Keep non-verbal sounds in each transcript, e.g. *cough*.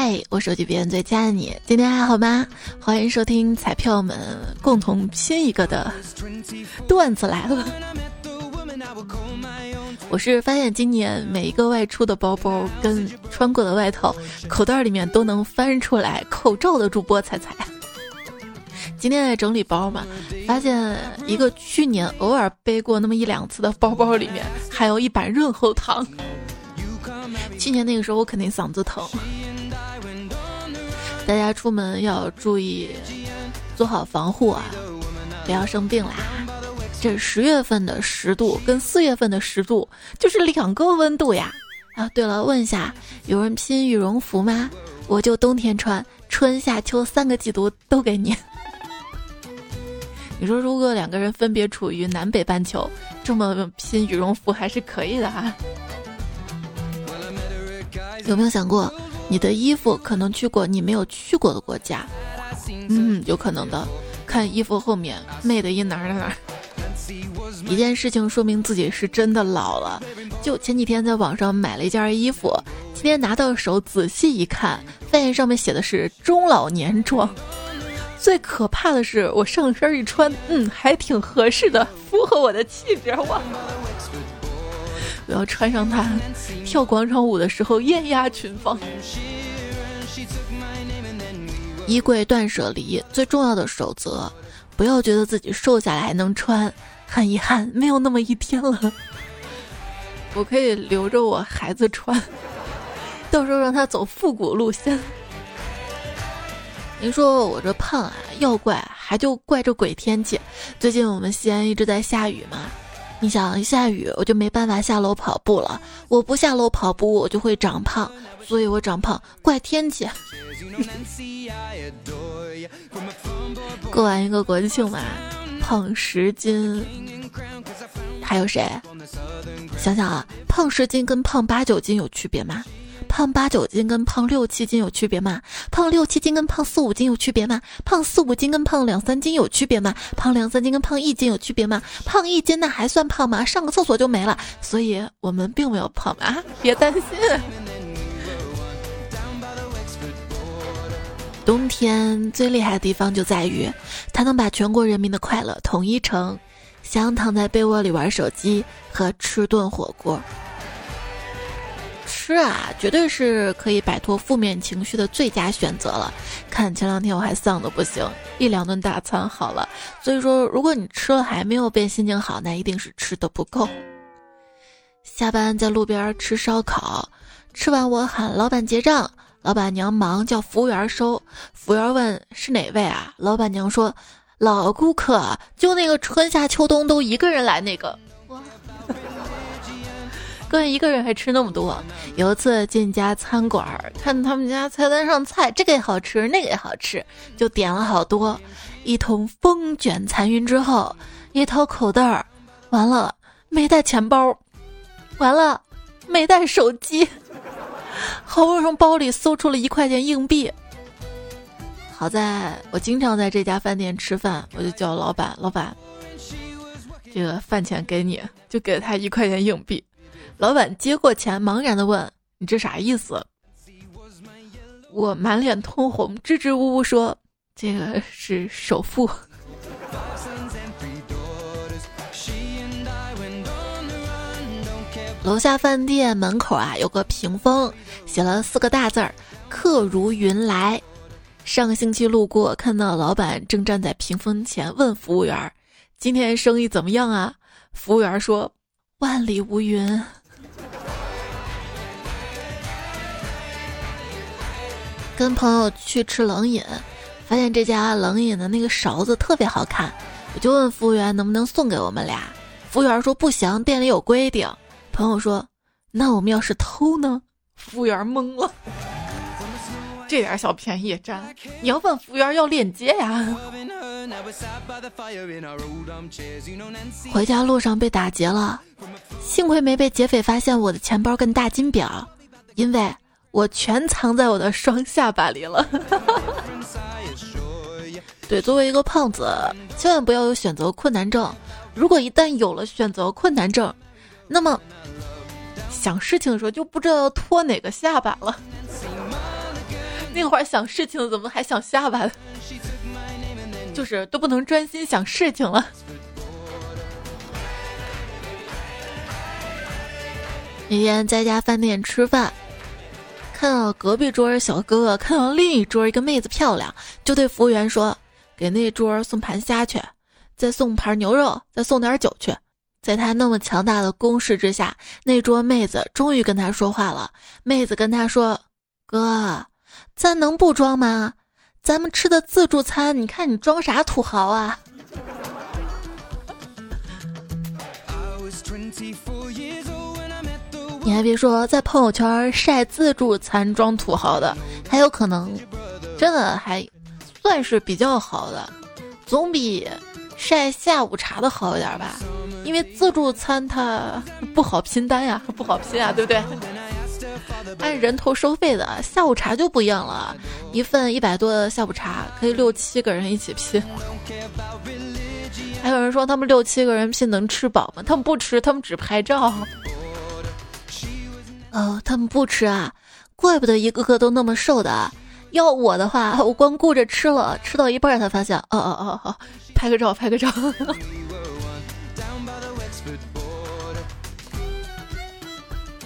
嗨，我手机边最亲爱的你，今天还好吗？欢迎收听彩票们共同拼一个的段子来了。我是发现今年每一个外出的包包跟穿过的外套口袋里面都能翻出来口罩的主播彩彩。今天在整理包嘛，发现一个去年偶尔背过那么一两次的包包里面还有一板润喉糖。去年那个时候我肯定嗓子疼。大家出门要注意做好防护啊，不要生病啦。这十月份的十度跟四月份的十度就是两个温度呀。啊，对了，问一下，有人拼羽绒服吗？我就冬天穿，春夏秋三个季度都给你。你说，如果两个人分别处于南北半球，这么拼羽绒服还是可以的哈。有没有想过？你的衣服可能去过你没有去过的国家，嗯，有可能的。看衣服后面，made in 哪儿哪儿。一件事情说明自己是真的老了。就前几天在网上买了一件衣服，今天拿到手仔细一看，发现上面写的是中老年装。最可怕的是，我上身一穿，嗯，还挺合适的，符合我的气质哇。我要穿上它，跳广场舞的时候艳压群芳。衣柜断舍离最重要的守则：不要觉得自己瘦下来还能穿，很遗憾没有那么一天了。我可以留着我孩子穿，到时候让他走复古路线。您说我这胖啊，要怪还就怪这鬼天气。最近我们西安一直在下雨嘛。你想一下雨，我就没办法下楼跑步了。我不下楼跑步，我就会长胖，所以我长胖怪天气。过完一个国庆嘛，胖十斤，还有谁？想想啊，胖十斤跟胖八九斤有区别吗？胖八九斤跟胖六七斤有区别吗？胖六七斤跟胖四五斤有区别吗？胖四五斤跟胖两三斤有区别吗？胖两三斤跟胖一斤有区别吗？胖一斤那还算胖吗？上个厕所就没了，所以我们并没有胖啊，别担心。冬天最厉害的地方就在于，它能把全国人民的快乐统一成想躺在被窝里玩手机和吃顿火锅。吃啊，绝对是可以摆脱负面情绪的最佳选择了。看前两天我还丧的不行，一两顿大餐好了。所以说，如果你吃了还没有变心情好，那一定是吃的不够。下班在路边吃烧烤，吃完我喊老板结账，老板娘忙叫服务员收。服务员问是哪位啊？老板娘说老顾客，就那个春夏秋冬都一个人来那个。个人一个人还吃那么多。有一次进家餐馆，看他们家菜单上菜，这个也好吃，那个也好吃，就点了好多。一通风卷残云之后，一掏口袋儿，完了没带钱包，完了没带手机，*laughs* 好不容易从包里搜出了一块钱硬币。好在我经常在这家饭店吃饭，我就叫老板，老板，这个饭钱给你，就给他一块钱硬币。老板接过钱，茫然的问：“你这啥意思？”我满脸通红，支支吾吾说：“这个是首付。”楼下饭店门口啊，有个屏风，写了四个大字儿：“客如云来。”上个星期路过，看到老板正站在屏风前，问服务员：“今天生意怎么样啊？”服务员说：“万里无云。”跟朋友去吃冷饮，发现这家冷饮的那个勺子特别好看，我就问服务员能不能送给我们俩。服务员说不行，店里有规定。朋友说，那我们要是偷呢？服务员懵了，这点小便宜也占？你要问服务员要链接呀。回家路上被打劫了，幸亏没被劫匪发现我的钱包跟大金表，因为。我全藏在我的双下巴里了。*laughs* 对，作为一个胖子，千万不要有选择困难症。如果一旦有了选择困难症，那么想事情的时候就不知道要托哪个下巴了。那会儿想事情怎么还想下巴？就是都不能专心想事情了。那天在家饭店吃饭，看到隔壁桌小哥哥看到另一桌一个妹子漂亮，就对服务员说：“给那桌送盘虾去，再送盘牛肉，再送点酒去。”在他那么强大的攻势之下，那桌妹子终于跟他说话了。妹子跟他说：“哥，咱能不装吗？咱们吃的自助餐，你看你装啥土豪啊？”你还别说，在朋友圈晒自助餐装土豪的，还有可能真的还算是比较好的，总比晒下午茶的好一点吧。因为自助餐它不好拼单呀，不好拼啊，对不对？按人头收费的，下午茶就不一样了，一份一百多的下午茶可以六七个人一起拼。还有人说他们六七个人拼能吃饱吗？他们不吃，他们只拍照。哦，他们不吃啊，怪不得一个个都那么瘦的。要我的话，我光顾着吃了，吃到一半才发现，哦哦哦哦，拍个照，拍个照。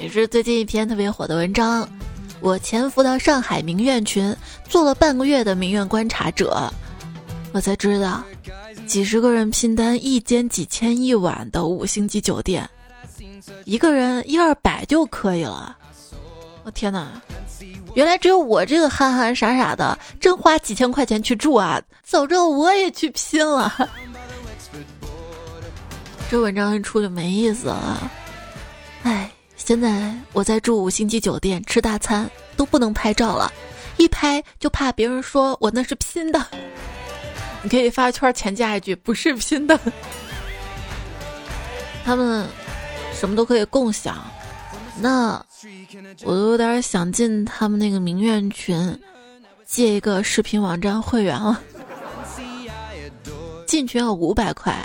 也是最近一篇特别火的文章，我潜伏到上海名苑群，做了半个月的名苑观察者，我才知道，几十个人拼单一间几千一晚的五星级酒店。一个人一二百就可以了，我天哪！原来只有我这个憨憨傻傻的，真花几千块钱去住啊！早知道我也去拼了。*laughs* 这文章一出就没意思了。哎，现在我在住五星级酒店吃大餐都不能拍照了，一拍就怕别人说我那是拼的。你可以发圈前加一句不是拼的。他们。什么都可以共享，那我都有点想进他们那个名媛群，借一个视频网站会员了。*laughs* 进群要五百块，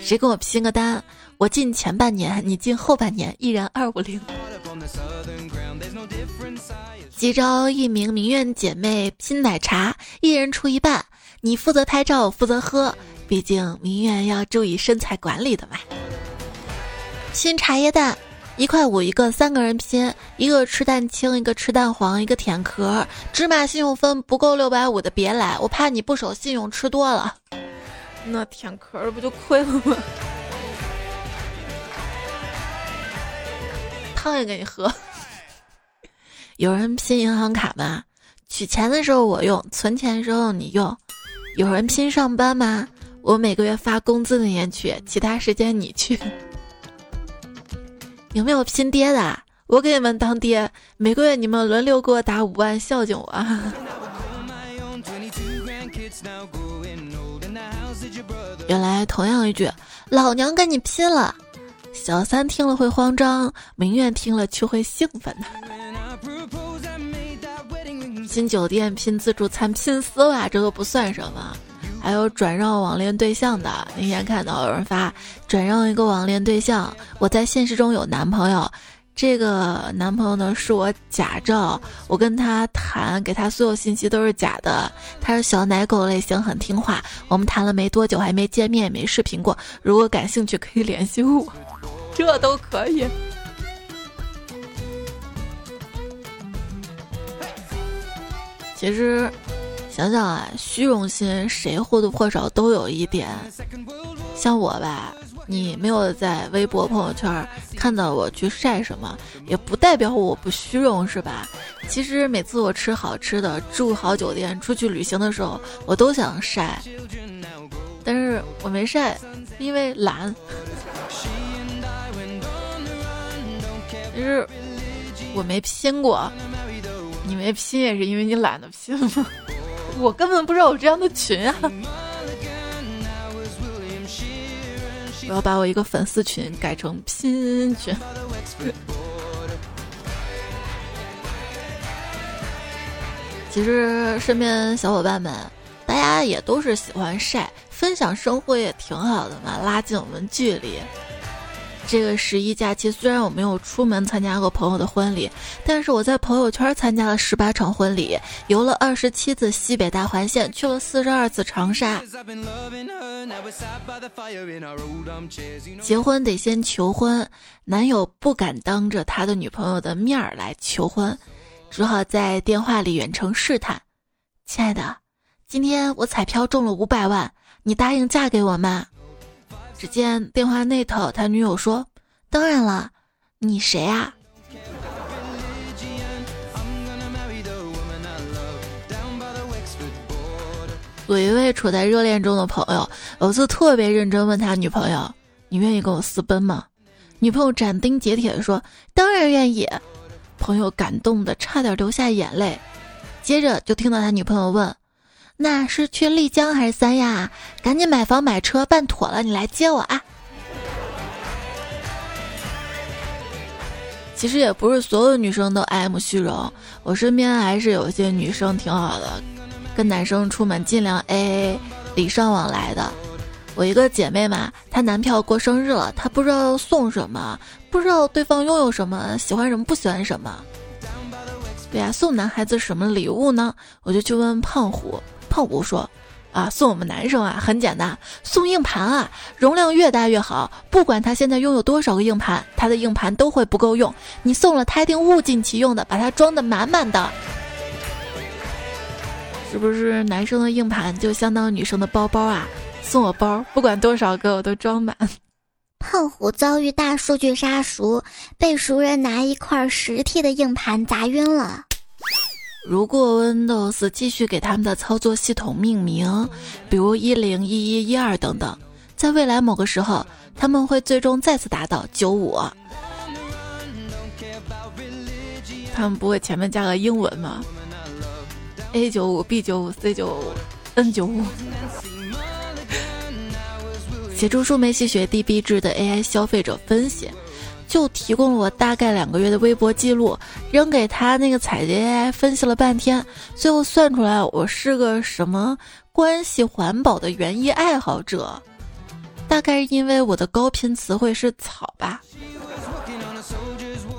谁跟我拼个单？我进前半年，你进后半年，一人二五零。急招一名名媛姐妹拼奶茶，一人出一半，你负责拍照，我负责喝，毕竟名媛要注意身材管理的嘛。新茶叶蛋，一块五一个，三个人拼，一个吃蛋清，一个吃蛋黄，一个舔壳。芝麻信用分不够六百五的别来，我怕你不守信用吃多了，那舔壳不就亏了吗？*laughs* 汤也给你喝。有人拼银行卡吗？取钱的时候我用，存钱的时候你用。有人拼上班吗？我每个月发工资那天去，其他时间你去。有没有拼爹的？我给你们当爹，每个月你们轮流给我打五万孝敬我。*laughs* 原来同样一句，老娘跟你拼了，小三听了会慌张，明月听了却会兴奋的。拼酒店、拼自助餐、拼丝袜，这都不算什么。还有转让网恋对象的，那天看到有人发转让一个网恋对象，我在现实中有男朋友，这个男朋友呢是我假照，我跟他谈，给他所有信息都是假的，他是小奶狗类型，很听话，我们谈了没多久，还没见面，也没视频过，如果感兴趣可以联系我，这都可以。其实。想想啊，虚荣心谁或多或少都有一点。像我吧，你没有在微博朋友圈看到我去晒什么，也不代表我不虚荣，是吧？其实每次我吃好吃的、住好酒店、出去旅行的时候，我都想晒，但是我没晒，因为懒。其实我没拼过，你没拼也是因为你懒得拼吗？我根本不知道有这样的群啊！*laughs* 我要把我一个粉丝群改成拼群。*laughs* 其实身边小伙伴们，大家也都是喜欢晒，分享生活也挺好的嘛，拉近我们距离。这个十一假期虽然我没有出门参加过朋友的婚礼，但是我在朋友圈参加了十八场婚礼，游了二十七次西北大环线，去了四十二次长沙。结婚得先求婚，男友不敢当着他的女朋友的面儿来求婚，只好在电话里远程试探：“亲爱的，今天我彩票中了五百万，你答应嫁给我吗？”只见电话那头，他女友说：“当然了，你谁啊？”有一位处在热恋中的朋友，有次特别认真问他女朋友：“你愿意跟我私奔吗？”女朋友斩钉截铁地说：“当然愿意。”朋友感动的差点流下眼泪。接着就听到他女朋友问。那是去丽江还是三亚？赶紧买房买车办妥了，你来接我啊！其实也不是所有女生都爱慕虚荣，我身边还是有些女生挺好的，跟男生出门尽量 AA，礼尚往来的。我一个姐妹嘛，她男票过生日了，她不知道送什么，不知道对方拥有什么，喜欢什么，不喜欢什么。对呀，送男孩子什么礼物呢？我就去问胖虎。胖虎说：“啊，送我们男生啊，很简单，送硬盘啊，容量越大越好。不管他现在拥有多少个硬盘，他的硬盘都会不够用。你送了他，一定物尽其用的，把它装的满满的。是不是男生的硬盘就相当于女生的包包啊？送我包，不管多少个我都装满。*laughs* ”胖虎遭遇大数据杀熟，被熟人拿一块十 T 的硬盘砸晕了。如果 Windows 继续给他们的操作系统命名，比如一零一一一二等等，在未来某个时候，他们会最终再次达到九五。他们不会前面加个英文吗？A 九五、B 九五、C 九五、N 九五。写出数媒系学 DB 制的 AI 消费者分析。就提供了我大概两个月的微博记录，扔给他那个采集 AI 分析了半天，最后算出来我是个什么关系环保的园艺爱好者，大概是因为我的高频词汇是草吧，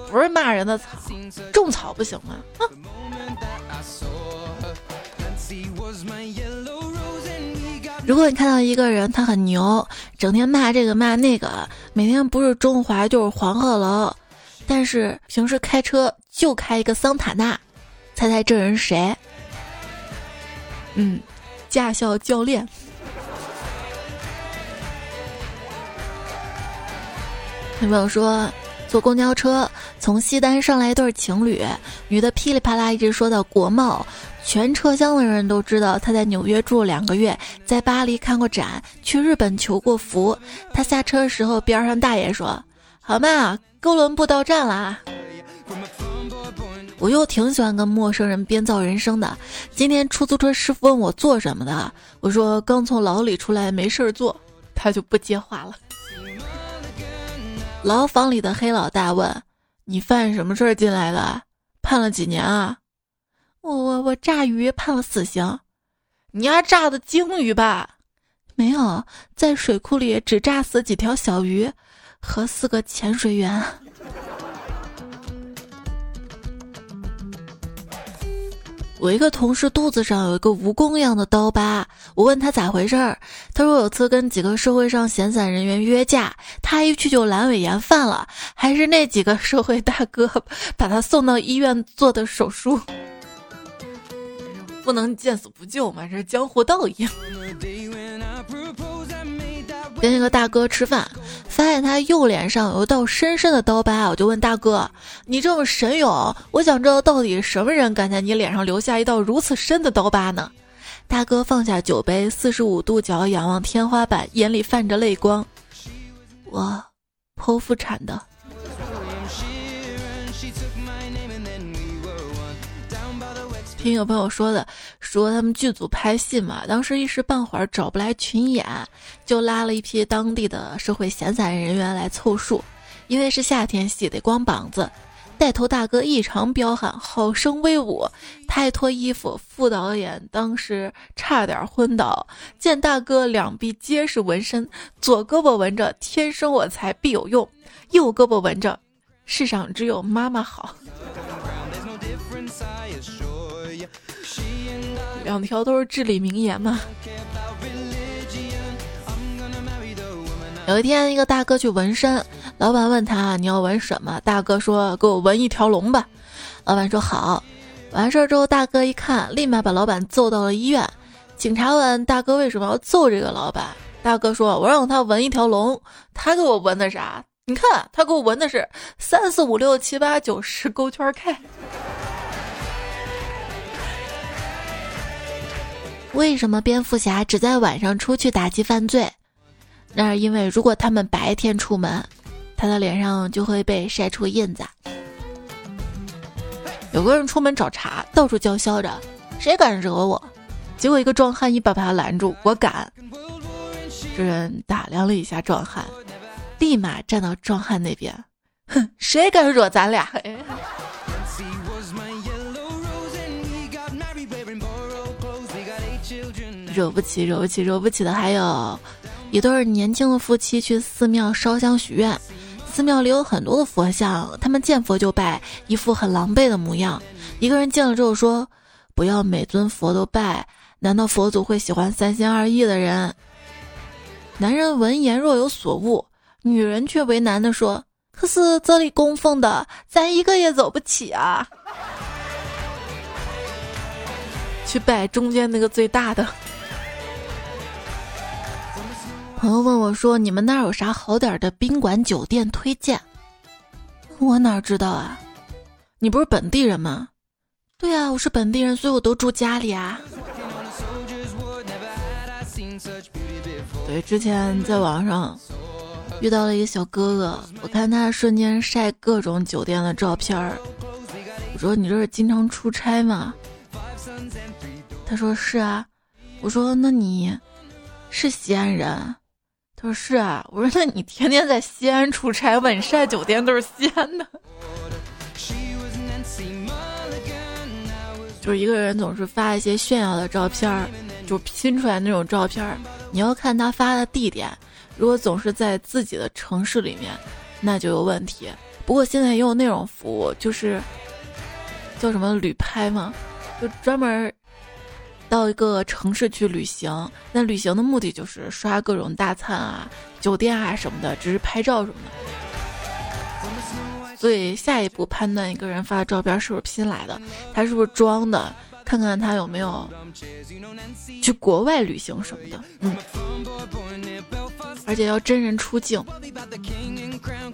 不是骂人的草，种草不行吗？如果你看到一个人，他很牛，整天骂这个骂那个，每天不是中华就是黄鹤楼，但是平时开车就开一个桑塔纳，猜猜这人谁？嗯，驾校教练。有朋友说，坐公交车从西单上来一对情侣，女的噼里啪啦一直说到国贸。全车厢的人都知道他在纽约住了两个月，在巴黎看过展，去日本求过福。他下车的时候，边上大爷说：“好嘛，哥伦布到站了。”我又挺喜欢跟陌生人编造人生的。今天出租车师傅问我做什么的，我说刚从牢里出来，没事儿做，他就不接话了。牢房里的黑老大问：“你犯什么事儿进来的？判了几年啊？”我我我炸鱼判了死刑，你丫炸的鲸鱼吧？没有，在水库里只炸死几条小鱼和四个潜水员。*laughs* 我一个同事肚子上有一个蜈蚣一样的刀疤，我问他咋回事儿，他说有次跟几个社会上闲散人员约架，他一去就阑尾炎犯了，还是那几个社会大哥 *laughs* 把他送到医院做的手术。不能见死不救嘛，这是江湖道义。*laughs* 跟一个大哥吃饭，发现他右脸上有一道深深的刀疤，我就问大哥：“你这么神勇，我想知道到底什么人敢在你脸上留下一道如此深的刀疤呢？”大哥放下酒杯，四十五度角仰望天花板，眼里泛着泪光：“我剖腹产的。”听有朋友说的，说他们剧组拍戏嘛，当时一时半会儿找不来群演，就拉了一批当地的社会闲散人员来凑数。因为是夏天戏，得光膀子。带头大哥异常彪悍，好生威武。他一脱衣服，副导演当时差点昏倒。见大哥两臂皆是纹身，左胳膊纹着“天生我材必有用”，右胳膊纹着“世上只有妈妈好”。两条都是至理名言嘛。有一天，一个大哥去纹身，老板问他：“你要纹什么？”大哥说：“给我纹一条龙吧。”老板说：“好。”完事儿之后，大哥一看，立马把老板揍到了医院。警察问大哥为什么要揍这个老板，大哥说：“我让他纹一条龙，他给我纹的啥？你看，他给我纹的是三四五六七八九十勾圈 K。”为什么蝙蝠侠只在晚上出去打击犯罪？那是因为，如果他们白天出门，他的脸上就会被晒出印子。有个人出门找茬，到处叫嚣着：“谁敢惹我？”结果一个壮汉一把把他拦住：“我敢。”这人打量了一下壮汉，立马站到壮汉那边：“哼，谁敢惹咱俩？”惹不起，惹不起，惹不起的还有。一对年轻的夫妻去寺庙烧香许愿，寺庙里有很多的佛像，他们见佛就拜，一副很狼狈的模样。一个人见了之后说：“不要每尊佛都拜，难道佛祖会喜欢三心二意的人？”男人闻言若有所悟，女人却为难的说：“可是这里供奉的，咱一个也走不起啊！” *laughs* 去拜中间那个最大的。朋友问我说：“你们那儿有啥好点的宾馆酒店推荐？”我哪知道啊？你不是本地人吗？对啊，我是本地人，所以我都住家里啊。对，之前在网上遇到了一个小哥哥，我看他瞬间晒各种酒店的照片儿。我说：“你这是经常出差吗？”他说：“是啊。”我说：“那你是西安人？”他说是啊，我说那你天天在西安出差，问晒酒店都是西安的。就是一个人总是发一些炫耀的照片儿，就拼出来那种照片儿。你要看他发的地点，如果总是在自己的城市里面，那就有问题。不过现在也有那种服务，就是叫什么旅拍嘛，就专门。到一个城市去旅行，那旅行的目的就是刷各种大餐啊、酒店啊什么的，只是拍照什么的。所以下一步判断一个人发的照片是不是拼来的，他是不是装的，看看他有没有去国外旅行什么的。嗯，而且要真人出镜。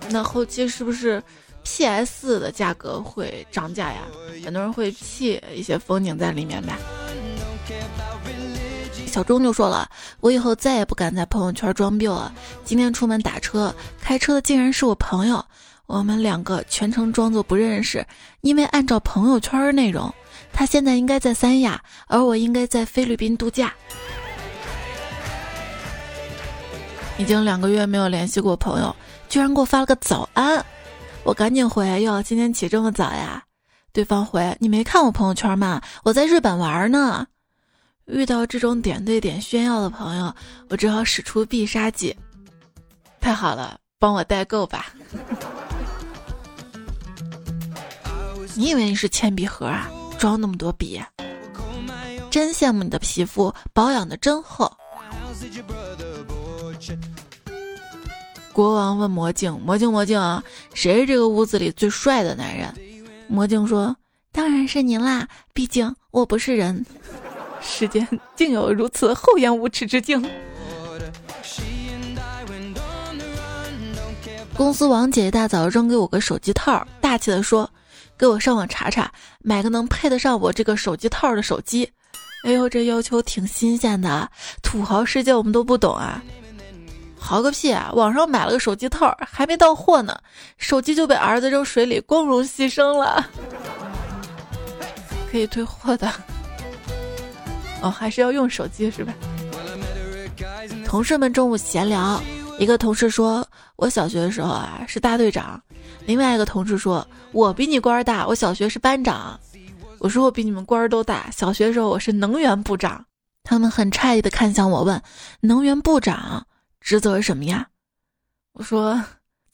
那后期是不是 PS 的价格会涨价呀？很多人会 P 一些风景在里面吧。小钟就说了：“我以后再也不敢在朋友圈装逼了。今天出门打车，开车的竟然是我朋友。我们两个全程装作不认识，因为按照朋友圈内容，他现在应该在三亚，而我应该在菲律宾度假。已经两个月没有联系过朋友，居然给我发了个早安，我赶紧回：哟，今天起这么早呀？对方回：你没看我朋友圈吗？我在日本玩呢。”遇到这种点对点炫耀的朋友，我只好使出必杀技。太好了，帮我代购吧！你以为你是铅笔盒啊？装那么多笔？真羡慕你的皮肤保养的真厚。国王问魔镜：“魔镜，魔镜啊，谁是这个屋子里最帅的男人？”魔镜说：“当然是您啦，毕竟我不是人。”世间竟有如此厚颜无耻之境！公司王姐一大早扔给我个手机套，大气的说：“给我上网查查，买个能配得上我这个手机套的手机。”哎呦，这要求挺新鲜的，土豪世界我们都不懂啊！好个屁啊！网上买了个手机套，还没到货呢，手机就被儿子扔水里，光荣牺牲了，可以退货的。哦，还是要用手机是吧？同事们中午闲聊，一个同事说：“我小学的时候啊是大队长，另外一个同事说：“我比你官大，我小学是班长。”我说：“我比你们官都大，小学时候我是能源部长。”他们很诧异的看向我，问：“能源部长职责是什么呀？”我说：“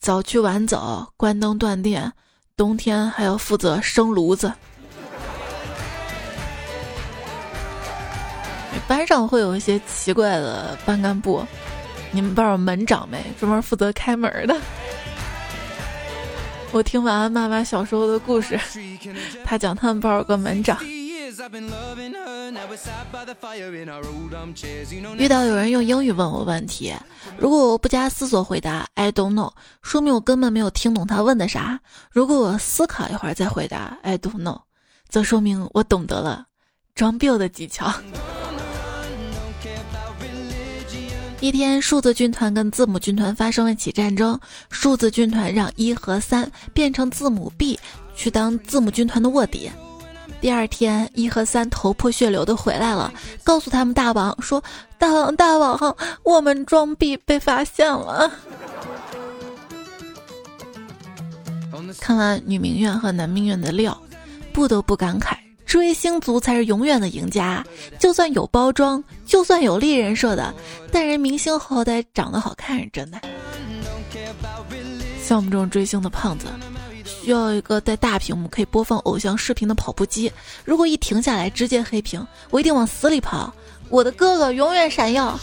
早去晚走，关灯断电，冬天还要负责生炉子。”班上会有一些奇怪的班干部，你们班有门长没？专门负责开门的。*laughs* 我听完妈妈小时候的故事，*laughs* 她讲他们班有个门长。遇到有人用英语问我问题，如果我不加思索回答 I don't know，说明我根本没有听懂他问的啥；如果我思考一会儿再回答 I don't know，则说明我懂得了装逼的技巧。一天，数字军团跟字母军团发生了一起战争。数字军团让一和三变成字母 B 去当字母军团的卧底。第二天，一和三头破血流的回来了，告诉他们大王说：“大王，大王，我们装逼被发现了。”看完女明媛和男明媛的料，不得不感慨。追星族才是永远的赢家，就算有包装，就算有立人设的，但人明星好歹长得好看是真的。像我们这种追星的胖子，需要一个带大屏幕可以播放偶像视频的跑步机。如果一停下来直接黑屏，我一定往死里跑。我的哥哥永远闪耀。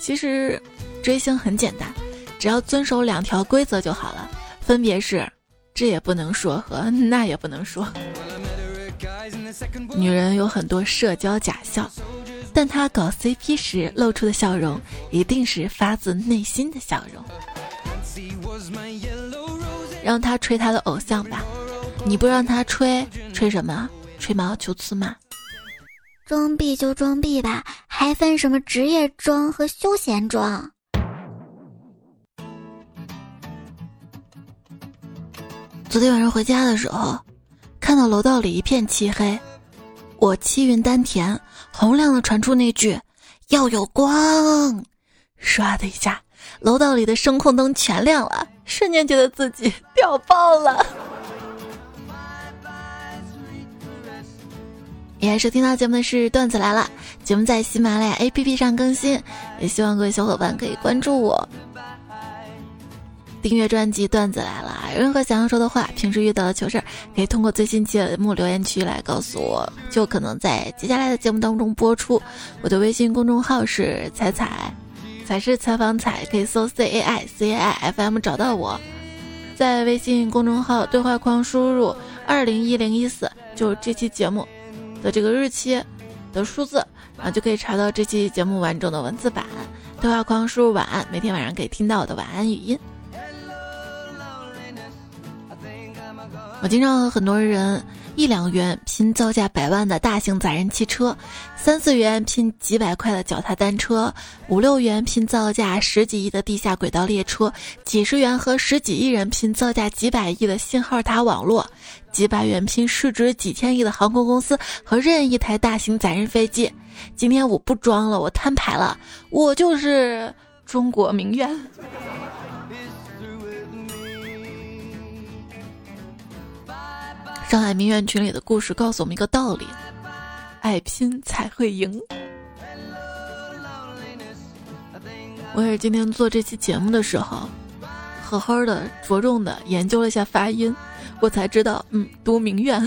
其实，追星很简单。只要遵守两条规则就好了，分别是这也不能说和 *laughs* 那也不能说。女人有很多社交假笑，但她搞 CP 时露出的笑容一定是发自内心的笑容。让她吹她的偶像吧，你不让她吹，吹什么？吹毛求疵吗？装逼就装逼吧，还分什么职业装和休闲装？昨天晚上回家的时候，看到楼道里一片漆黑，我气运丹田，洪亮的传出那句“要有光”，唰的一下，楼道里的声控灯全亮了，瞬间觉得自己 *laughs* 屌爆了。也收听到节目的是段子来了，节目在喜马拉雅 APP 上更新，也希望各位小伙伴可以关注我。订阅专辑段子来了，任何想要说的话，平时遇到的糗事儿，可以通过最新节目留言区来告诉我，就可能在接下来的节目当中播出。我的微信公众号是彩彩，彩是采访彩，可以搜 C A I C A I F M 找到我，在微信公众号对话框输入二零一零一四，就这期节目的这个日期的数字，然后就可以查到这期节目完整的文字版。对话框输入晚安，每天晚上可以听到我的晚安语音。我经常和很多人一两元拼造价百万的大型载人汽车，三四元拼几百块的脚踏单车，五六元拼造价十几亿的地下轨道列车，几十元和十几亿人拼造价几百亿的信号塔网络，几百元拼市值几千亿的航空公司和任意一台大型载人飞机。今天我不装了，我摊牌了，我就是中国名媛。上海名媛群里的故事告诉我们一个道理：爱拼才会赢。我也是今天做这期节目的时候，好好的着重的研究了一下发音，我才知道，嗯，读名媛。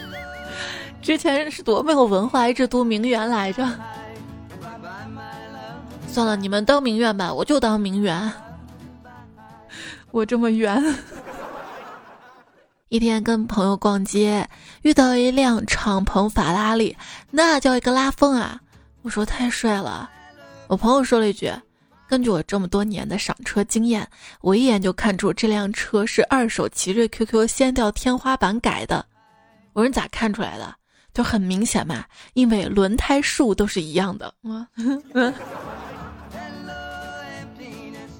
*laughs* 之前是多没有文化，一直读名媛来着。算了，你们当名媛吧，我就当名媛。*laughs* 我这么圆。一天跟朋友逛街，遇到一辆敞篷法拉利，那叫一个拉风啊！我说太帅了。我朋友说了一句：“根据我这么多年的赏车经验，我一眼就看出这辆车是二手奇瑞 QQ 掀掉天花板改的。”我说你咋看出来的？就很明显嘛，因为轮胎数都是一样的。*laughs*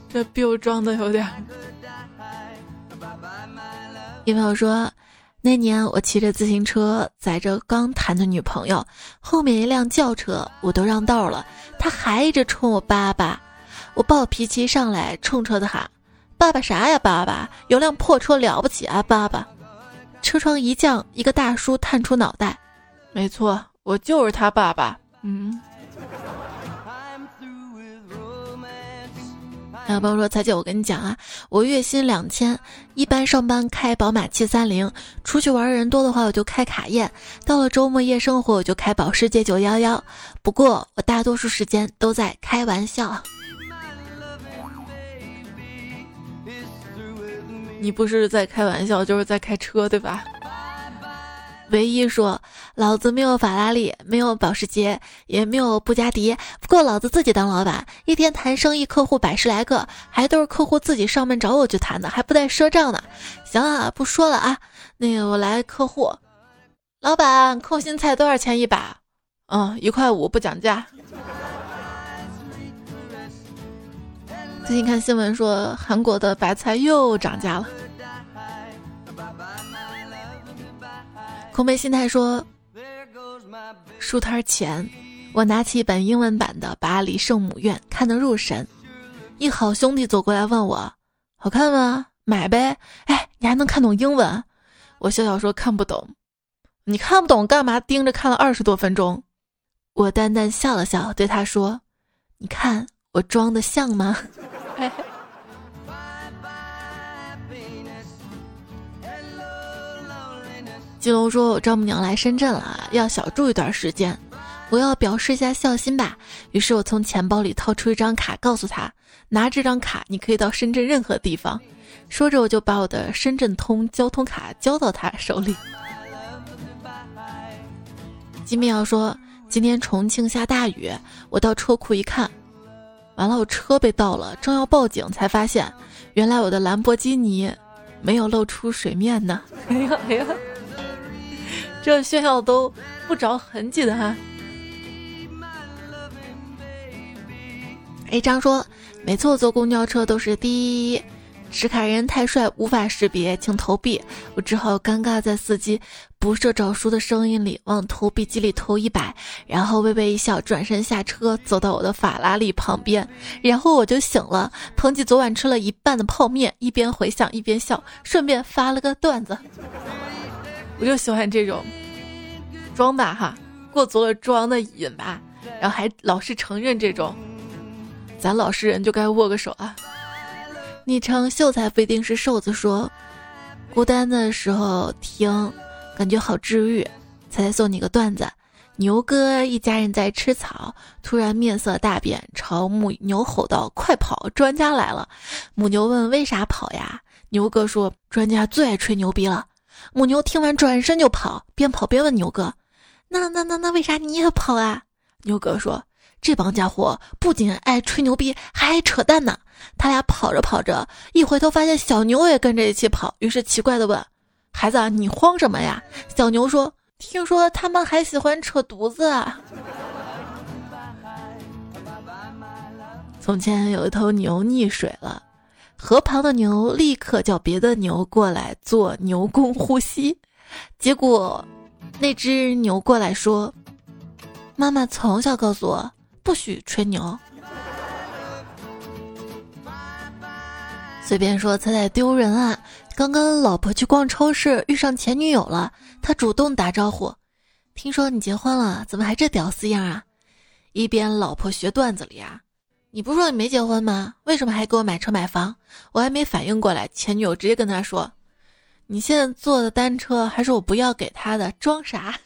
这 biu 装的有点。一朋友说：“那年我骑着自行车载着刚谈的女朋友，后面一辆轿车，我都让道了，他还一直冲我叭叭。我暴脾气上来，冲车子喊：“爸爸啥呀，爸爸？有辆破车了不起啊，爸爸！”车窗一降，一个大叔探出脑袋：“没错，我就是他爸爸。”嗯。小朋友说：“彩姐，我跟你讲啊，我月薪两千，一般上班开宝马七三零，出去玩人多的话我就开卡宴，到了周末夜生活我就开保时捷九幺幺。不过我大多数时间都在开玩笑。你不是在开玩笑，就是在开车，对吧？”唯一说：“老子没有法拉利，没有保时捷，也没有布加迪。不过老子自己当老板，一天谈生意，客户百十来个，还都是客户自己上门找我去谈的，还不带赊账的。行了，不说了啊。那个我来客户，老板，空心菜多少钱一把？嗯，一块五，不讲价。最近看新闻说，韩国的白菜又涨价了。”空杯心态说：“书摊前，我拿起一本英文版的《巴黎圣母院》，看得入神。一好兄弟走过来问我：‘好看吗？买呗！’哎，你还能看懂英文？我笑笑说：‘看不懂。’你看不懂干嘛盯着看了二十多分钟？我淡淡笑了笑，对他说：‘你看我装的像吗？’”金龙说：“我丈母娘来深圳了，要小住一段时间，我要表示一下孝心吧。”于是，我从钱包里掏出一张卡，告诉他：“拿这张卡，你可以到深圳任何地方。”说着，我就把我的深圳通交通卡交到他手里。金妙说：“今天重庆下大雨，我到车库一看，完了，我车被盗了，正要报警，才发现原来我的兰博基尼没有露出水面呢。*laughs* ”哎呀哎呀！这炫耀都不着痕迹的哈。A 张说：“每次我坐公交车都是第一，持卡人太帅无法识别，请投币。”我只好尴尬在司机不设找书的声音里往投币机里投一百，然后微微一笑，转身下车，走到我的法拉利旁边，然后我就醒了，捧起昨晚吃了一半的泡面，一边回想一边笑，顺便发了个段子。我就喜欢这种装吧哈，过足了装的瘾吧，然后还老是承认这种，咱老实人就该握个手啊。昵称秀才不一定是瘦子说，孤单的时候听，感觉好治愈。才送你个段子：牛哥一家人在吃草，突然面色大变，朝母牛吼道：“快跑，专家来了！”母牛问：“为啥跑呀？”牛哥说：“专家最爱吹牛逼了。”母牛听完，转身就跑，边跑边问牛哥：“那那那那，为啥你也跑啊？”牛哥说：“这帮家伙不仅爱吹牛逼，还爱扯淡呢。”他俩跑着跑着，一回头发现小牛也跟着一起跑，于是奇怪的问：“孩子，你慌什么呀？”小牛说：“听说他们还喜欢扯犊子。”从前有一头牛溺水了。河旁的牛立刻叫别的牛过来做牛工呼吸，结果那只牛过来说：“妈妈从小告诉我不许吹牛。”随便说，猜猜丢人啊！刚跟老婆去逛超市，遇上前女友了，他主动打招呼：“听说你结婚了，怎么还这屌丝样啊？”一边老婆学段子里啊。你不是说你没结婚吗？为什么还给我买车买房？我还没反应过来，前女友直接跟他说：“你现在坐的单车还是我不要给他的，装啥？”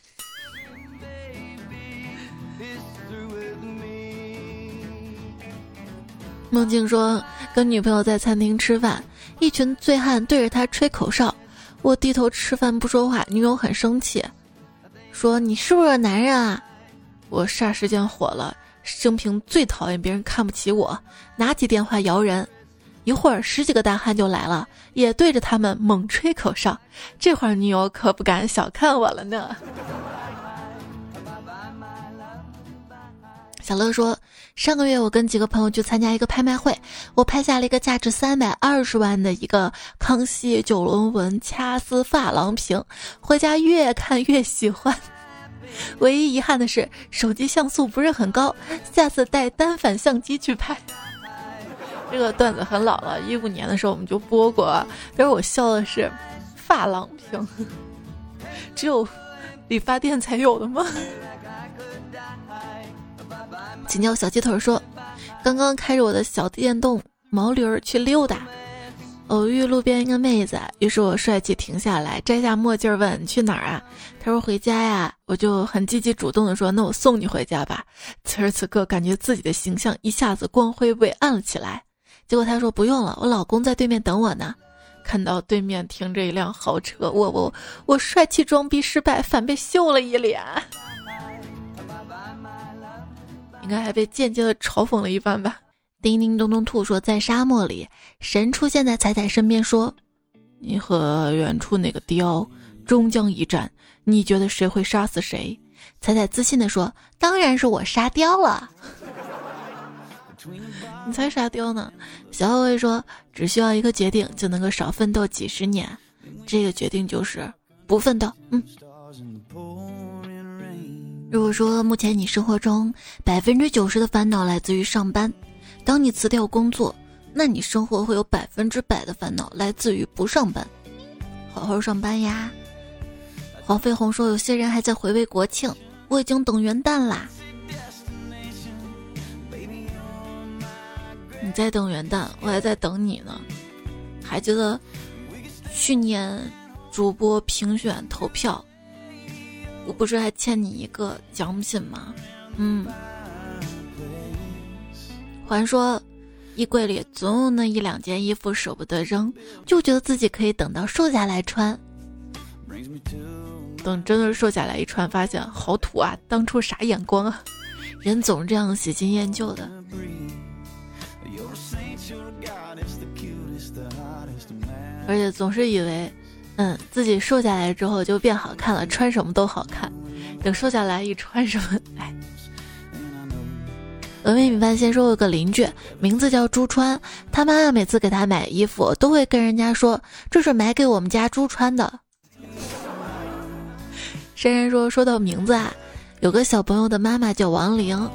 梦境说，跟女朋友在餐厅吃饭，一群醉汉对着他吹口哨，我低头吃饭不说话，女友很生气，说：“你是不是男人啊？”我霎时间火了。生平最讨厌别人看不起我，拿起电话摇人，一会儿十几个大汉就来了，也对着他们猛吹口哨。这会儿女友可不敢小看我了呢。小乐说，上个月我跟几个朋友去参加一个拍卖会，我拍下了一个价值三百二十万的一个康熙九龙纹掐丝珐琅瓶，回家越看越喜欢。唯一遗憾的是手机像素不是很高，下次带单反相机去拍。这个段子很老了，一五年的时候我们就播过，但是我笑的是发廊屏，只有理发店才有的吗？请教小鸡腿说，刚刚开着我的小电动毛驴儿去溜达。偶遇路边一个妹子，于是我帅气停下来，摘下墨镜问：“你去哪儿啊？”她说：“回家呀。”我就很积极主动的说：“那我送你回家吧。”此时此刻，感觉自己的形象一下子光辉伟岸了起来。结果她说：“不用了，我老公在对面等我呢。”看到对面停着一辆豪车，我我我帅气装逼失败，反被秀了一脸，应该还被间接的嘲讽了一番吧。叮叮咚咚兔说：“在沙漠里，神出现在彩彩身边，说：‘你和远处那个雕终将一战，你觉得谁会杀死谁？’彩彩自信地说：‘当然是我杀雕了。*laughs* ’你才沙雕呢！小后卫说：‘只需要一个决定，就能够少奋斗几十年。这个决定就是不奋斗。’嗯。如果说目前你生活中百分之九十的烦恼来自于上班。”当你辞掉工作，那你生活会有百分之百的烦恼来自于不上班。好好上班呀！黄飞鸿说，有些人还在回味国庆，我已经等元旦啦。你在等元旦，我还在等你呢。还记得去年主播评选投票，我不是还欠你一个奖品吗？嗯。还说，衣柜里总有那一两件衣服舍不得扔，就觉得自己可以等到瘦下来穿。等真的瘦下来一穿，发现好土啊！当初啥眼光啊？人总是这样喜新厌旧的，而且总是以为，嗯，自己瘦下来之后就变好看了，穿什么都好看。等瘦下来一穿什么，峨眉米饭先说，有个邻居，名字叫朱川，他妈妈每次给他买衣服，都会跟人家说这是买给我们家朱川的。珊珊说，说到名字啊，有个小朋友的妈妈叫王玲。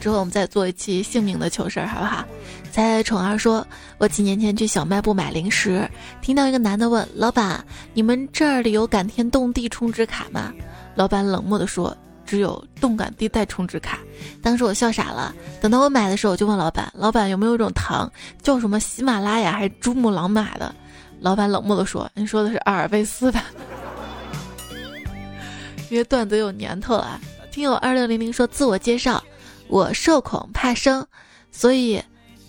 之后我们再做一期姓名的糗事儿，好不好？猜宠儿说，我几年前去小卖部买零食，听到一个男的问老板：“你们这里有感天动地充值卡吗？”老板冷漠的说。只有动感地带充值卡，当时我笑傻了。等到我买的时候，我就问老板：“老板有没有一种糖叫什么喜马拉雅还是珠穆朗玛的？”老板冷漠的说：“你说的是阿尔卑斯吧？” *laughs* 因为段子有年头了。听友二六零零说自我介绍：我社恐怕生，所以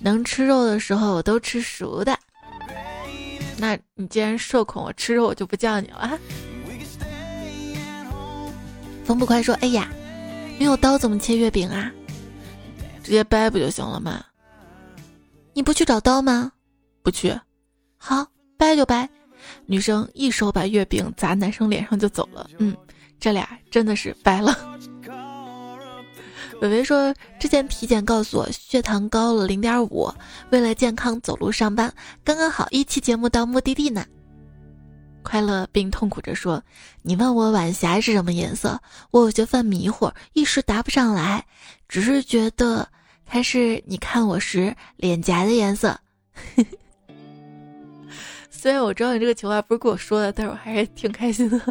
能吃肉的时候我都吃熟的。那你既然社恐，我吃肉我就不叫你了。风不快说：“哎呀，没有刀怎么切月饼啊？直接掰不就行了吗？你不去找刀吗？不去。好，掰就掰。女生一手把月饼砸男生脸上就走了。嗯，这俩真的是掰了。*laughs* 伟伟说，之前体检告诉我血糖高了零点五，为了健康走路上班，刚刚好一期节目到目的地呢。”快乐并痛苦着说：“你问我晚霞是什么颜色，我有些犯迷糊，一时答不上来。只是觉得它是你看我时脸颊的颜色。*laughs* 虽然我知道你这个情话不是跟我说的，但是我还是挺开心的。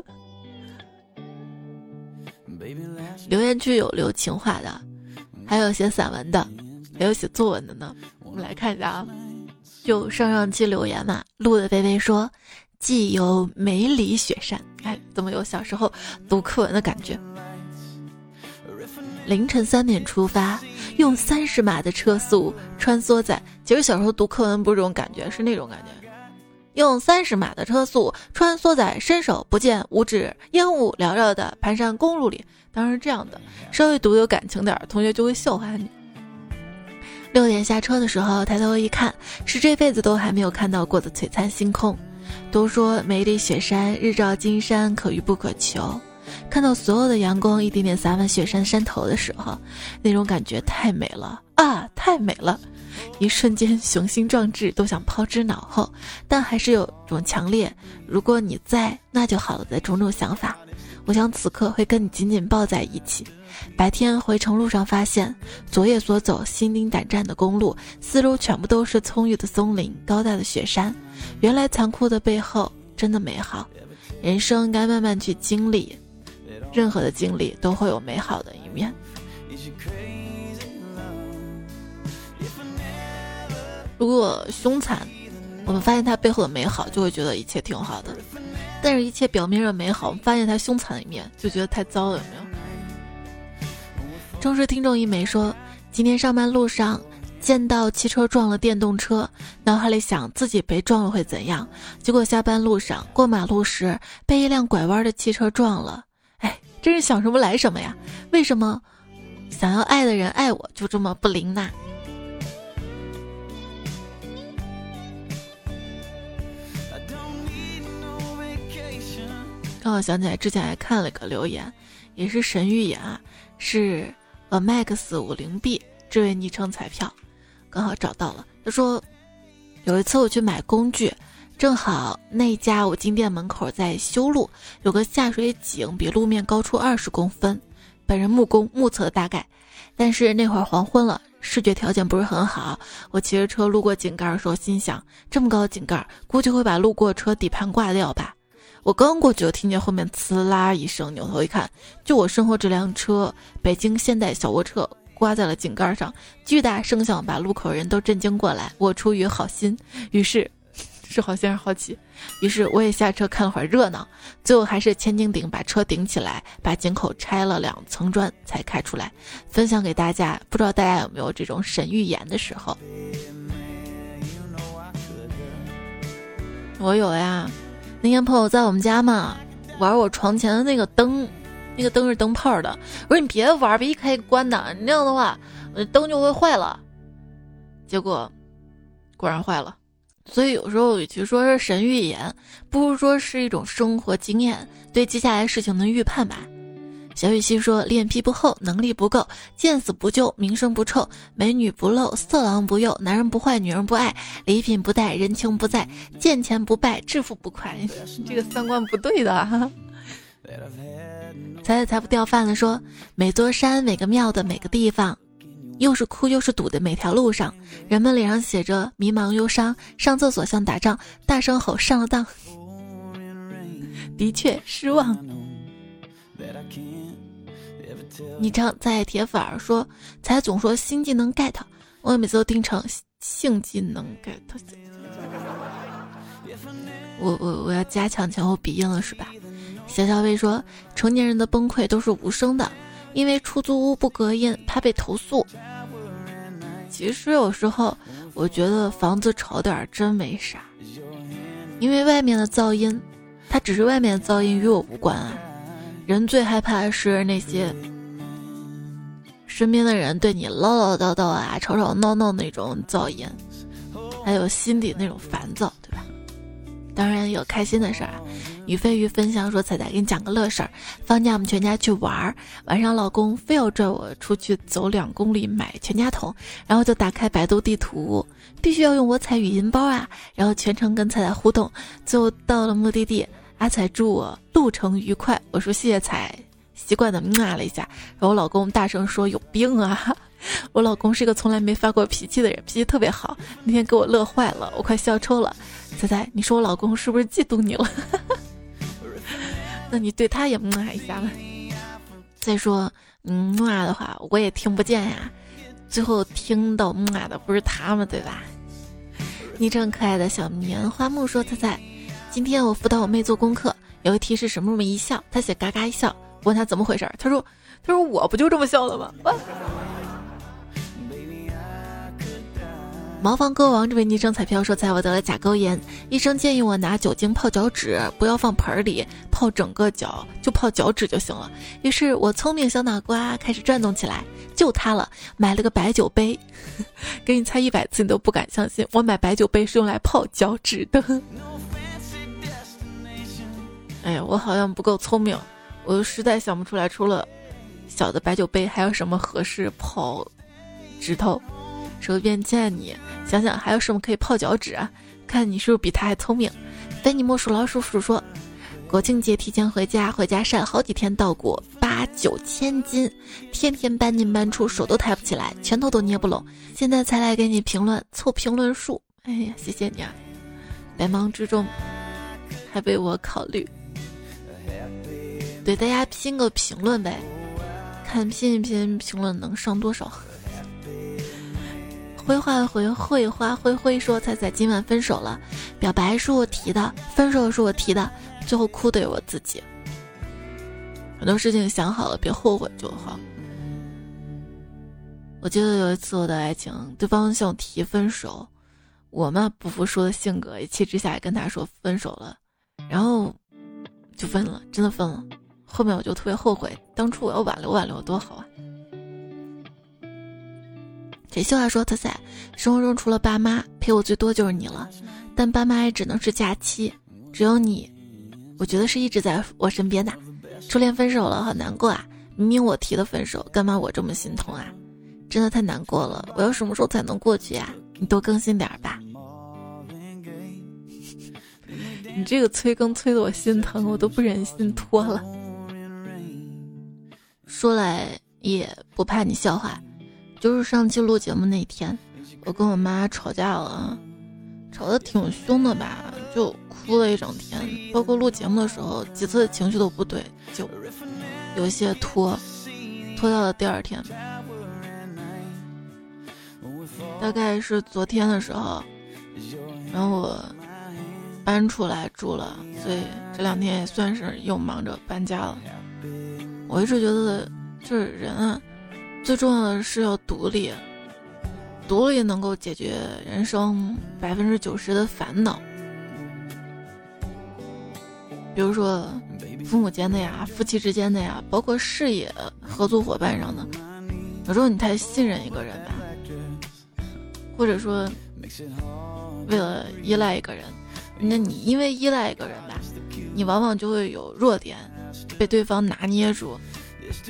留言区有留情话的，还有写散文的，还有写作文的呢。我们来看一下啊，就上上期留言嘛，录的微微说。”既有梅里雪山，哎，怎么有小时候读课文的感觉？凌晨三点出发，用三十码的车速穿梭在……其实小时候读课文不是这种感觉，是那种感觉。用三十码的车速穿梭在伸手不见五指、烟雾缭绕的盘山公路里。当然是这样的，稍微读有感情点，同学就会笑话你。六点下车的时候，抬头一看，是这辈子都还没有看到过的璀璨星空。都说美丽雪山日照金山可遇不可求，看到所有的阳光一点点洒满雪山山头的时候，那种感觉太美了啊，太美了！一瞬间雄心壮志都想抛之脑后，但还是有种强烈“如果你在，那就好了”的种种想法。我想此刻会跟你紧紧抱在一起。白天回程路上发现，昨夜所走心惊胆战的公路，四周全部都是葱郁的松林、高大的雪山。原来残酷的背后真的美好。人生该慢慢去经历，任何的经历都会有美好的一面。如果凶残，我们发现它背后的美好，就会觉得一切挺好的；但是，一切表面上美好，我们发现他凶残的一面，就觉得太糟了，有没有？忠实听众一枚说，今天上班路上见到汽车撞了电动车，脑海里想自己被撞了会怎样？结果下班路上过马路时被一辆拐弯的汽车撞了，哎，真是想什么来什么呀？为什么想要爱的人爱我就这么不灵呢？刚好想起来之前还看了个留言，也是神预言啊，是 a max 五零 b 这位昵称彩票，刚好找到了。他说，有一次我去买工具，正好那家五金店门口在修路，有个下水井比路面高出二十公分，本人木工目测的大概，但是那会儿黄昏了，视觉条件不是很好。我骑着车路过井盖的时候，心想这么高的井盖，估计会把路过车底盘挂掉吧。我刚过去，就听见后面呲啦一声，扭头一看，就我身后这辆车——北京现代小卧车，挂在了井盖上，巨大声响把路口人都震惊过来。我出于好心，于是 *laughs* 是好心还是好奇，于是我也下车看了会儿热闹。最后还是千斤顶把车顶起来，把井口拆了两层砖才开出来，分享给大家。不知道大家有没有这种神预言的时候？我有呀。那天朋友在我们家嘛，玩我床前的那个灯，那个灯是灯泡的。我说你别玩，别一开一关的，那样的话，灯就会坏了。结果果然坏了。所以有时候与其说是神预言，不如说是一种生活经验，对接下来事情的预判吧。小雨欣说：“脸皮不厚，能力不够，见死不救，名声不臭，美女不露，色狼不诱，男人不坏，女人不爱，礼品不带，人情不在，见钱不败，致富不快。”这个三观不对的。财财财不掉饭了，说：“每座山，每个庙的每个地方，又是哭又是堵的每条路上，人们脸上写着迷茫忧伤，上厕所像打仗，大声吼上了当。*laughs* 的确失望。”你常在铁粉儿说，才总说新技能 get，我每次都听成性技能 get。我我我要加强前后鼻音了是吧？小小薇说，成年人的崩溃都是无声的，因为出租屋不隔音，怕被投诉。其实有时候我觉得房子吵点真没啥，因为外面的噪音，它只是外面的噪音，与我无关啊。人最害怕的是那些身边的人对你唠唠叨叨啊、吵吵闹闹那种噪音，还有心底那种烦躁，对吧？当然有开心的事儿。于飞鱼分享说：“彩彩给你讲个乐事儿，放假我们全家去玩儿，晚上老公非要拽我出去走两公里买全家桶，然后就打开百度地图，必须要用我彩语音包啊，然后全程跟彩彩互动，最后到了目的地。”阿彩祝我路程愉快，我说谢谢彩，习惯的骂了一下，然后我老公大声说有病啊！*laughs* 我老公是一个从来没发过脾气的人，脾气特别好，那天给我乐坏了，我快笑抽了。猜猜，你说我老公是不是嫉妒你了？*laughs* 那你对他也骂一下吧。再说嗯骂的话，我也听不见呀。最后听到骂的不是他们对吧？昵称可爱的小棉花木说猜猜。今天我辅导我妹做功课，有一题是什么什么一笑，她写嘎嘎一笑，问他怎么回事，他说，他说我不就这么笑的吗？*laughs* 茅房歌王这位昵称彩票说，猜我得了甲沟炎，医生建议我拿酒精泡脚趾，不要放盆里泡整个脚，就泡脚趾就行了。于是我聪明小脑瓜开始转动起来，就他了，买了个白酒杯，*laughs* 给你猜一百次你都不敢相信，我买白酒杯是用来泡脚趾的。*laughs* 哎呀，我好像不够聪明，我实在想不出来，除了小的白酒杯，还有什么合适泡指头？手边见你，想想还有什么可以泡脚趾啊？看你是不是比他还聪明？非你莫属老鼠鼠说，国庆节提前回家，回家晒好几天稻谷，八九千斤，天天搬进搬出，手都抬不起来，拳头都捏不拢，现在才来给你评论，凑评论数。哎呀，谢谢你啊！百忙之中还为我考虑，给大家拼个评论呗，看拼一拼评论能上多少。灰花回绘花灰灰说：“彩彩今晚分手了，表白是我提的，分手是我提的，最后哭的有我自己。很多事情想好了，别后悔就好。我记得有一次我的爱情，对方向我提分手，我嘛不服输的性格，一气之下也跟他说分手了，然后就分了，真的分了。后面我就特别后悔，当初我要挽留挽留多好啊。”铁秀啊说：“他在，生活中除了爸妈陪我最多就是你了，但爸妈也只能是假期，只有你，我觉得是一直在我身边的。初恋分手了，好难过啊！明明我提的分手，干嘛我这么心痛啊？真的太难过了。我要什么时候才能过去呀？你多更新点吧。*laughs* 你这个催更催的我心疼，我都不忍心拖了。说来也不怕你笑话。”就是上期录节目那天，我跟我妈吵架了，吵得挺凶的吧，就哭了一整天。包括录节目的时候，几次情绪都不对，就有些拖，拖到了第二天。大概是昨天的时候，然后我搬出来住了，所以这两天也算是又忙着搬家了。我一直觉得，就是人啊。最重要的是要独立，独立能够解决人生百分之九十的烦恼。比如说，父母间的呀，夫妻之间的呀，包括事业合作伙伴上的，有时候你太信任一个人吧，或者说为了依赖一个人，那你因为依赖一个人吧，你往往就会有弱点被对方拿捏住。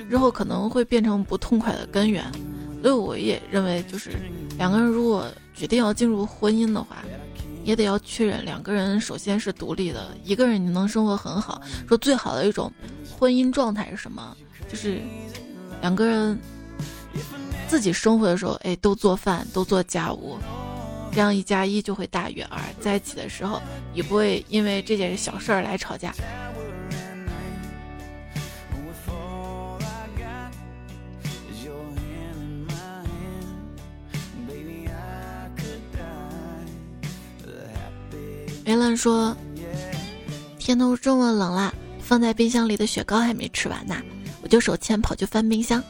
日后可能会变成不痛快的根源，所以我也认为，就是两个人如果决定要进入婚姻的话，也得要确认两个人首先是独立的，一个人你能生活很好。说最好的一种婚姻状态是什么？就是两个人自己生活的时候，哎，都做饭，都做家务，这样一加一就会大于二，在一起的时候也不会因为这件小事儿来吵架。梅兰说：“天都这么冷了，放在冰箱里的雪糕还没吃完呢，我就手欠跑去翻冰箱。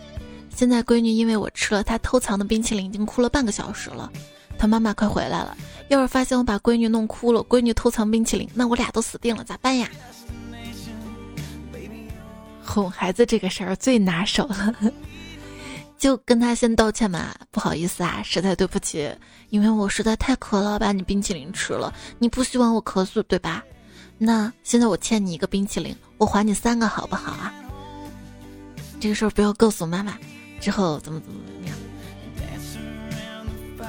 现在闺女因为我吃了她偷藏的冰淇淋，已经哭了半个小时了。她妈妈快回来了，要是发现我把闺女弄哭了，闺女偷藏冰淇淋，那我俩都死定了，咋办呀？哄孩子这个事儿最拿手了。”就跟他先道歉嘛，不好意思啊，实在对不起，因为我实在太渴了，把你冰淇淋吃了。你不希望我咳嗽对吧？那现在我欠你一个冰淇淋，我还你三个好不好啊？这个事儿不要告诉妈妈，之后怎么怎么怎么样？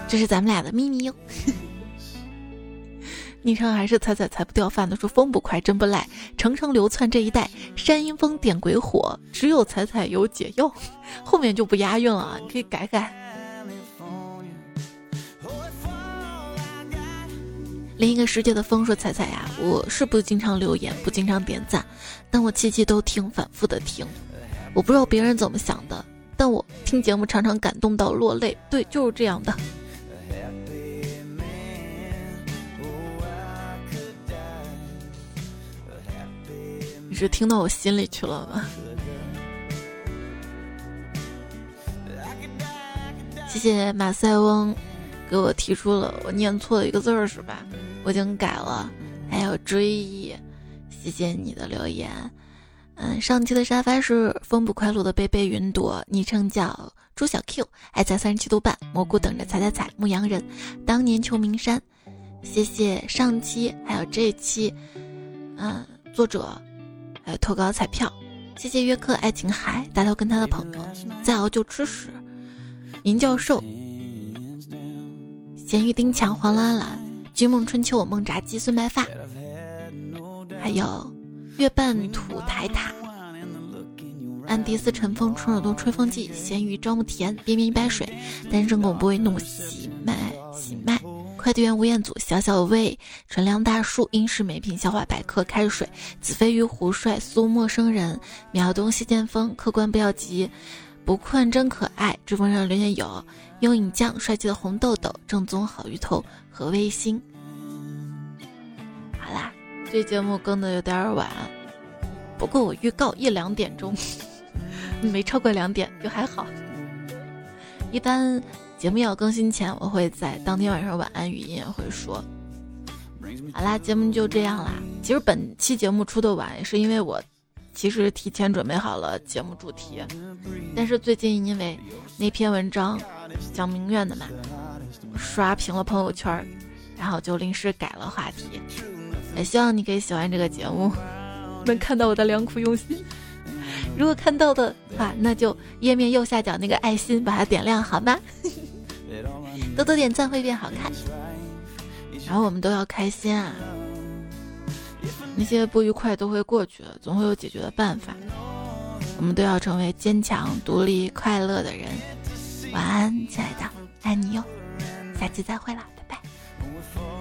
这是咱们俩的秘密哟。昵称还是踩踩踩不掉饭的，说风不快真不赖，程程流窜这一带，山阴风点鬼火，只有踩踩有解药。后面就不押韵了，你可以改改。另一个世界的风说彩彩呀，我是不经常留言，不经常点赞，但我期期都听，反复的听。我不知道别人怎么想的，但我听节目常常感动到落泪。对，就是这样的。你是听到我心里去了吗？谢谢马塞翁给我提出了我念错了一个字儿是吧？我已经改了。还有追忆，谢谢你的留言。嗯，上期的沙发是风不快乐的贝贝云朵，昵称叫朱小 Q，爱在三十七度半，蘑菇等着踩踩踩，牧羊人，当年秋名山。谢谢上期还有这期，嗯，作者。投稿彩票，谢谢约克爱琴海大头跟他的朋友，再熬就吃屎。银教授，咸鱼丁强黄兰兰，君梦春秋我梦炸鸡孙白发，还有月半土台塔，安迪斯尘风春耳东吹风机，咸鱼招木田边边一杯水，单身狗不会弄喜麦。快递员吴彦祖，小小魏，纯良大树，英式美品，消化百科，开水，子飞鱼，胡帅，苏陌生人，秒东西剑锋，客官不要急，不困真可爱，追风上留言有，幽影酱，帅气的红豆豆，正宗好鱼头和微星。好啦，这节目更的有点晚，不过我预告一两点钟，*laughs* 没超过两点就还好，一般。节目要更新前，我会在当天晚上晚安语音也会说。好啦，节目就这样啦。其实本期节目出的晚，是因为我其实提前准备好了节目主题，但是最近因为那篇文章讲明月的嘛，刷屏了朋友圈，然后就临时改了话题。也希望你可以喜欢这个节目，能看到我的良苦用心。如果看到的话，那就页面右下角那个爱心把它点亮好吗？*laughs* 多多点赞会变好看，然后我们都要开心啊！那些不愉快都会过去的，总会有解决的办法。我们都要成为坚强、独立、快乐的人。晚安，亲爱的，爱你哟！下期再会啦，拜拜。